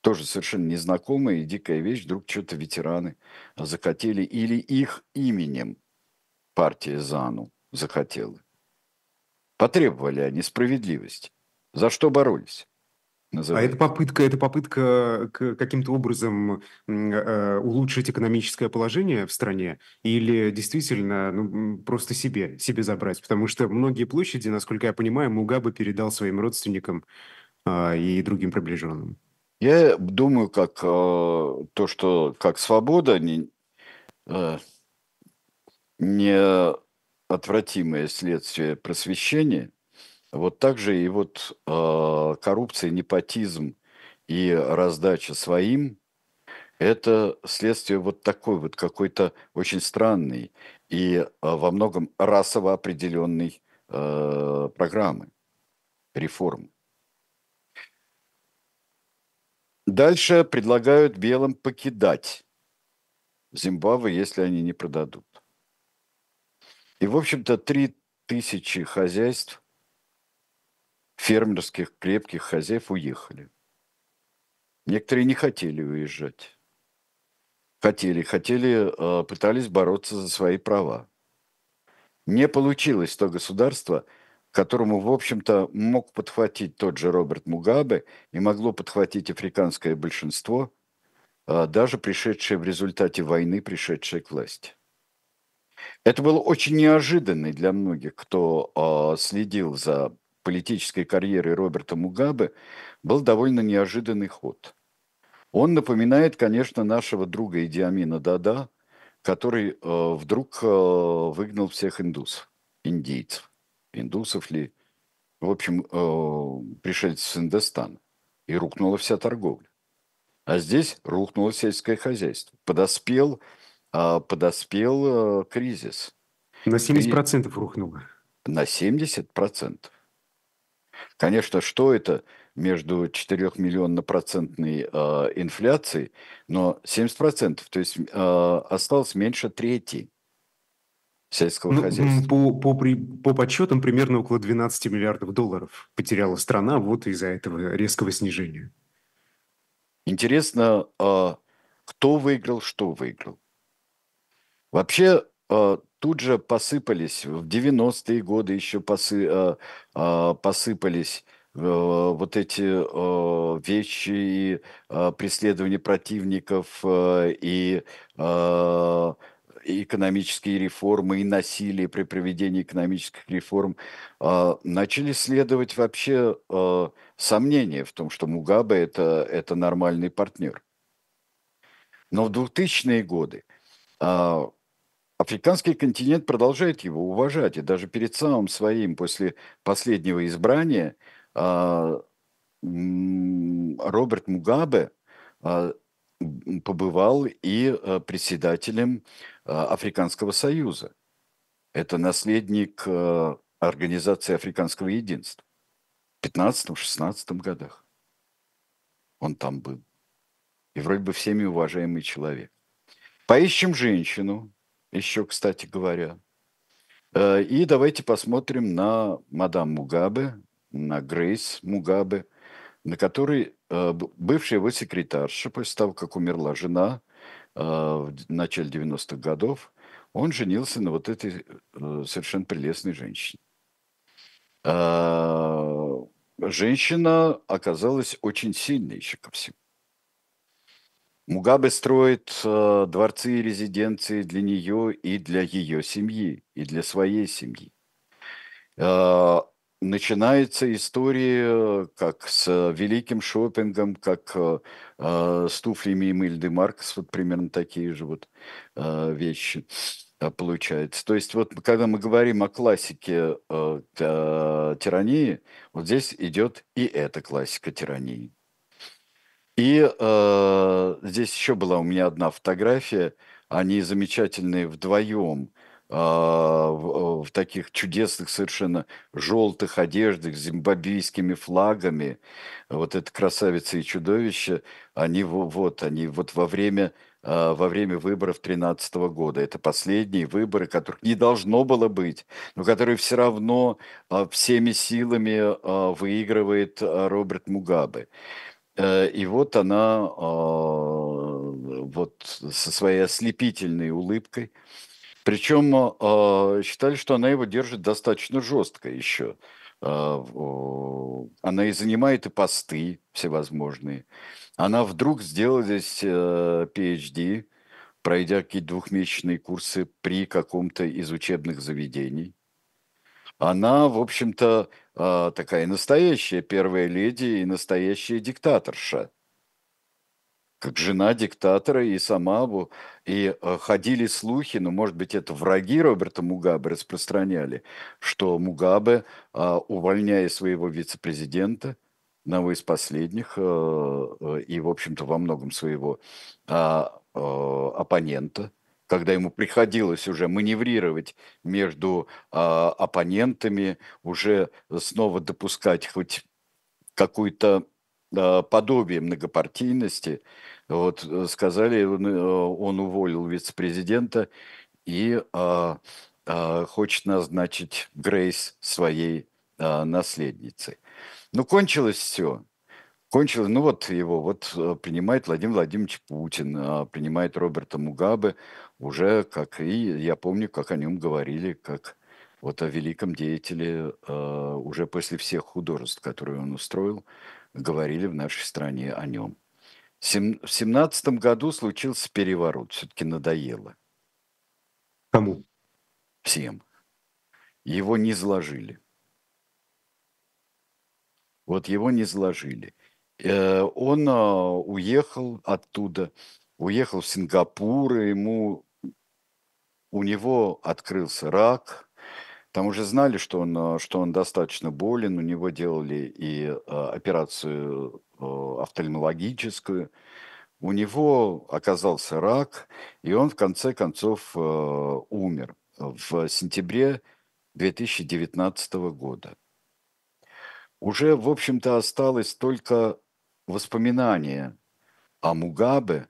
Тоже совершенно незнакомая и дикая вещь. Вдруг что-то ветераны захотели или их именем партия ЗАНУ захотела. Потребовали они справедливости. За что боролись? А называется. это попытка, это попытка каким-то образом э, улучшить экономическое положение в стране или действительно ну, просто себе, себе забрать? Потому что многие площади, насколько я понимаю, Мугабе передал своим родственникам а, и другим приближенным. Я думаю, как э, то, что как свобода не, э, неотвратимое следствие просвещения, вот так же и вот э, коррупция, непотизм и раздача своим – это следствие вот такой вот какой-то очень странной и э, во многом расово определенной э, программы, реформы. Дальше предлагают белым покидать Зимбабве, если они не продадут. И, в общем-то, три тысячи хозяйств, фермерских крепких хозяев уехали. Некоторые не хотели уезжать. Хотели, хотели, э, пытались бороться за свои права. Не получилось то государство, которому, в общем-то, мог подхватить тот же Роберт Мугабе и могло подхватить африканское большинство, а, даже пришедшее в результате войны, пришедшее к власти. Это было очень неожиданно для многих, кто а, следил за политической карьерой Роберта Мугабе, был довольно неожиданный ход. Он напоминает, конечно, нашего друга Идиамина Дада, который э, вдруг э, выгнал всех индусов, индейцев, индусов ли, в общем, э, пришельцев с Индостана. И рухнула вся торговля. А здесь рухнуло сельское хозяйство. Подоспел, а, подоспел э, кризис На 70% рухнуло. на 70%. Конечно, что это между 4-миллионно-процентной э, инфляцией, но 70%, то есть э, осталось меньше трети сельского Ну, хозяйства. по, по, при- по подсчетам, примерно около 12 миллиардов долларов потеряла страна вот из-за этого резкого снижения. Интересно, а, кто выиграл, что выиграл. Вообще, а, тут же посыпались, в 90-е годы еще посы- а, а, посыпались э, вот эти э, вещи и а, преследование противников, э, и, а, экономические реформы и насилие при проведении экономических реформ, э, начали следовать вообще э, сомнения в том, что Мугабе это, это нормальный партнер. Но в 2000-е годы э, африканский континент продолжает его уважать, и даже перед самым своим, после последнего избрания, э, Роберт Мугабе э, побывал и э, председателем Африканского союза. Это наследник Организации Африканского единства. В 15-16 годах он там был. И вроде бы всеми уважаемый человек. Поищем женщину, еще, кстати говоря. И давайте посмотрим на мадам Мугабе, на Грейс Мугабе, на которой Э, бывшая его секретарша, после того, как умерла жена э, в начале 90-х годов, он женился на вот этой э, совершенно прелестной женщине. Женщина оказалась очень сильной еще ко всему. Мугабе строит дворцы и резиденции для нее и для ее семьи, и для своей семьи начинается история как с великим шопингом, как э, э с туфлями Эмиль Маркс, вот примерно такие же вот э, вещи э, получается. То есть вот когда мы говорим о классике э, э, тирании, вот здесь идет и эта классика тирании. И э, здесь еще была у меня одна фотография, они замечательные вдвоем – а, в, в таких чудесных совершенно желтых одеждах с зимбабвийскими флагами. Вот это красавица и чудовище, они вот, они вот во время а, во время выборов 2013 года. Это последние выборы, которых не должно было быть, но которые все равно а, всеми силами выигрывает Роберт Мугабе. Э, и вот она вот со своей ослепительной улыбкой, причем э, считали, что она его держит достаточно жестко еще. Э, она и занимает и посты всевозможные. Она вдруг сделала здесь э, PhD, пройдя какие-то двухмесячные курсы при каком-то из учебных заведений. Она, в общем-то, э, такая настоящая первая леди и настоящая диктаторша – как жена диктатора и сама, и э, ходили слухи, ну, может быть, это враги Роберта Мугабе распространяли, что Мугабе, а, увольняя своего вице-президента, одного из последних, и, в общем-то, во многом своего а, оппонента, когда ему приходилось уже маневрировать между а, оппонентами, уже снова допускать хоть какую-то подобие многопартийности, вот э, сказали, он, э, он уволил вице-президента и а, а, хочет назначить Грейс своей а, наследницей. Ну, кончилось все. Кончилось, ну вот его вот э, принимает Владимир Владимирович Путин, а, принимает Роберта Мугабе, уже как и я помню, как о нем говорили, как вот о великом деятеле, а, уже после всех художеств, которые он устроил, говорили в нашей стране о нем. В семнадцатом году случился переворот, все-таки надоело. Кому? Всем. Его не сложили. Вот его не сложили. Э, он а, уехал оттуда, уехал в Сингапур, ему, у него открылся рак, там уже знали, что он, а, что он достаточно болен, у него делали и а, операцию Э, офтальмологическую. У него оказался рак, и он в конце концов э, умер в сентябре 2019 года. Уже, в общем-то, осталось только воспоминание о Мугабе.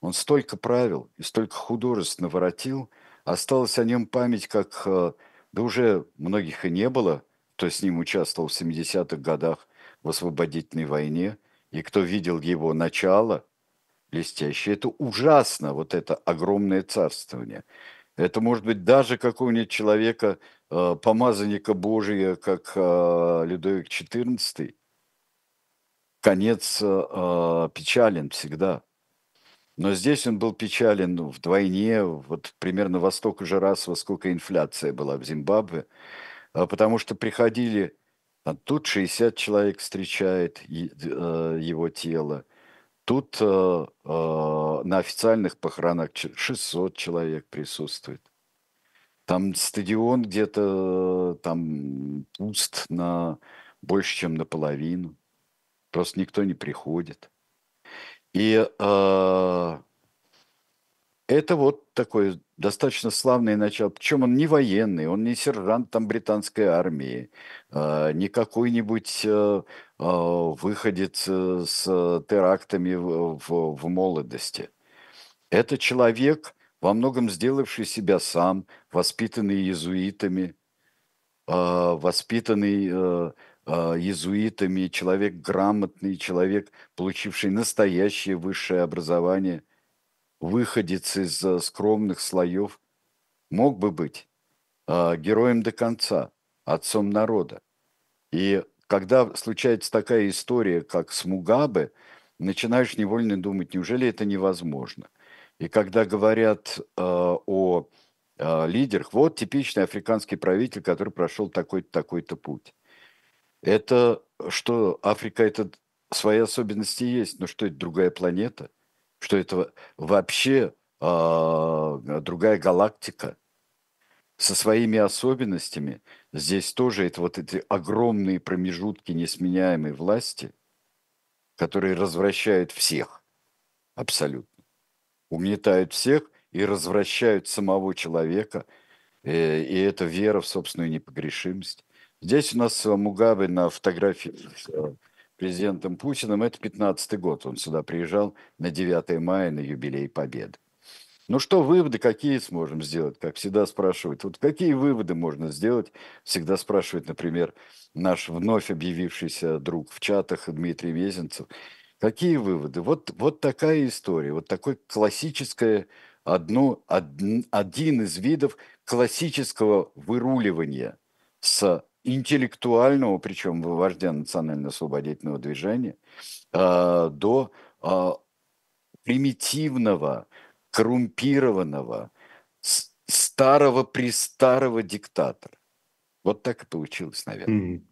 Он столько правил и столько художеств наворотил. Осталась о нем память, как, э, да уже многих и не было, кто с ним участвовал в 70-х годах в освободительной войне – и кто видел его начало блестящее, это ужасно, вот это огромное царствование. Это может быть даже какого-нибудь человека, э, помазанника Божия, как э, Людовик XIV. Конец печален всегда. Но здесь он был печален ну, вдвойне, вот примерно во столько же раз, во сколько инфляция была в Зимбабве, а, потому что приходили, а тут 60 человек встречает э, его тело, тут э, э, на официальных похоронах 600 человек присутствует. Там стадион где-то там пуст на больше, чем наполовину. Просто никто не приходит. И э, это вот такое достаточно славное начало. Причем он не военный, он не сержант там британской армии, э, не какой-нибудь э, э, выходец с терактами в, в, в молодости. Это человек, во многом сделавший себя сам, воспитанный иезуитами, э, воспитанный э, а, иезуитами, человек грамотный, человек, получивший настоящее высшее образование, выходец из а, скромных слоев, мог бы быть а, героем до конца, отцом народа. И когда случается такая история, как с Мугабе, начинаешь невольно думать, неужели это невозможно? И когда говорят э, о э, лидерах, вот типичный африканский правитель, который прошел такой-то, такой-то путь. Это что, Африка это свои особенности есть, но что это другая планета? Что это вообще э, другая галактика со своими особенностями? Здесь тоже это вот эти огромные промежутки несменяемой власти, которые развращают всех абсолютно, угнетают всех и развращают самого человека, э, и это вера в собственную непогрешимость. Здесь у нас Мугабе на фотографии с э, президентом Путиным. Это 15 год. Он сюда приезжал на 9 мая на юбилей Победы. Ну что, выводы какие сможем сделать? Как всегда спрашивают. Вот какие выводы можно сделать? Всегда спрашивает, например, наш вновь объявившийся друг в чатах Дмитрий Мезенцев. Какие выводы? Вот, вот такая история, вот такое классическое, одно, один, один из видов классического выруливания с интеллектуального, причем вождя национально-освободительного движения, э, до э, примитивного, коррумпированного, старого-престарого диктатора. Вот так и получилось, наверное. Mm-hmm.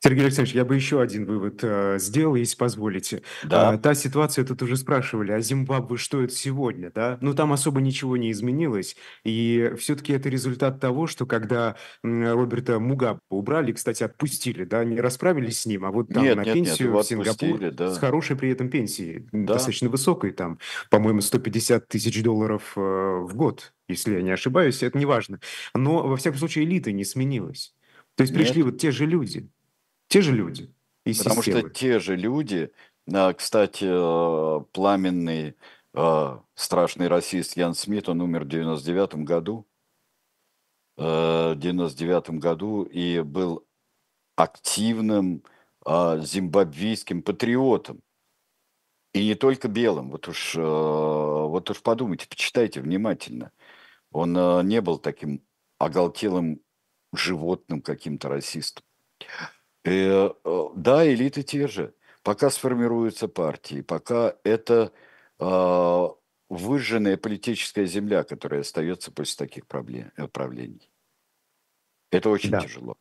Сергей Александрович, я бы еще один вывод э, сделал, если позволите. Да. А, та ситуация, тут уже спрашивали, а Зимбабве что это сегодня, да? Ну, там особо ничего не изменилось, и все-таки это результат того, что когда Роберта Мугабе убрали, кстати, отпустили, да, не расправились с ним, а вот там нет, на нет, пенсию нет, в Сингапур да. с хорошей при этом пенсией, да. достаточно высокой, там, по-моему, 150 тысяч долларов э, в год, если я не ошибаюсь, это не важно. Но, во всяком случае, элита не сменилась. То есть пришли нет. вот те же люди. Те же люди из Потому системы. что те же люди, а, кстати, э, пламенный э, страшный расист Ян Смит, он умер в 99 году, э, в 99 году и был активным а, зимбабвийским патриотом. И не только белым. Вот уж, вот уж подумайте, почитайте внимательно. Он не был таким оголтелым животным каким-то расистом. Э, э, да, элиты те же. Пока сформируются партии, пока это э, выжженная политическая земля, которая остается после таких проблем, э, правлений. Это очень да. тяжело.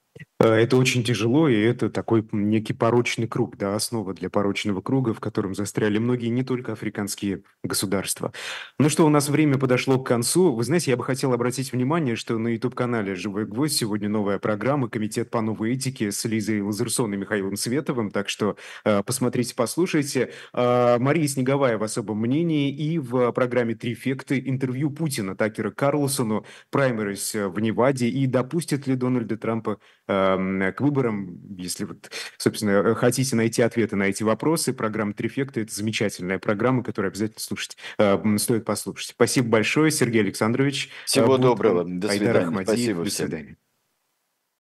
Э, это очень тяжело, и это такой некий порочный круг, да, основа для порочного круга, в котором застряли многие, не только африканские государства. Ну что, у нас время подошло к концу. Вы знаете, я бы хотел обратить внимание, что на YouTube-канале «Живой гвоздь» сегодня новая программа «Комитет по новой этике» с Лизой Лазерсон и Михаилом Световым, так что э, посмотрите, послушайте. Э, Мария Снеговая в особом мнении и в программе «Три фекты» интервью Путина Такера Карлсону, праймерис в Неваде и допустит ли Дональда Трампа Эм, к выборам. Если, вот, собственно, хотите найти ответы на эти вопросы, программа «Трефекты» — это замечательная программа, которую обязательно слушать, э, стоит послушать. Спасибо большое, Сергей Александрович. Всего доброго. До свидания. Спасибо. До свидания.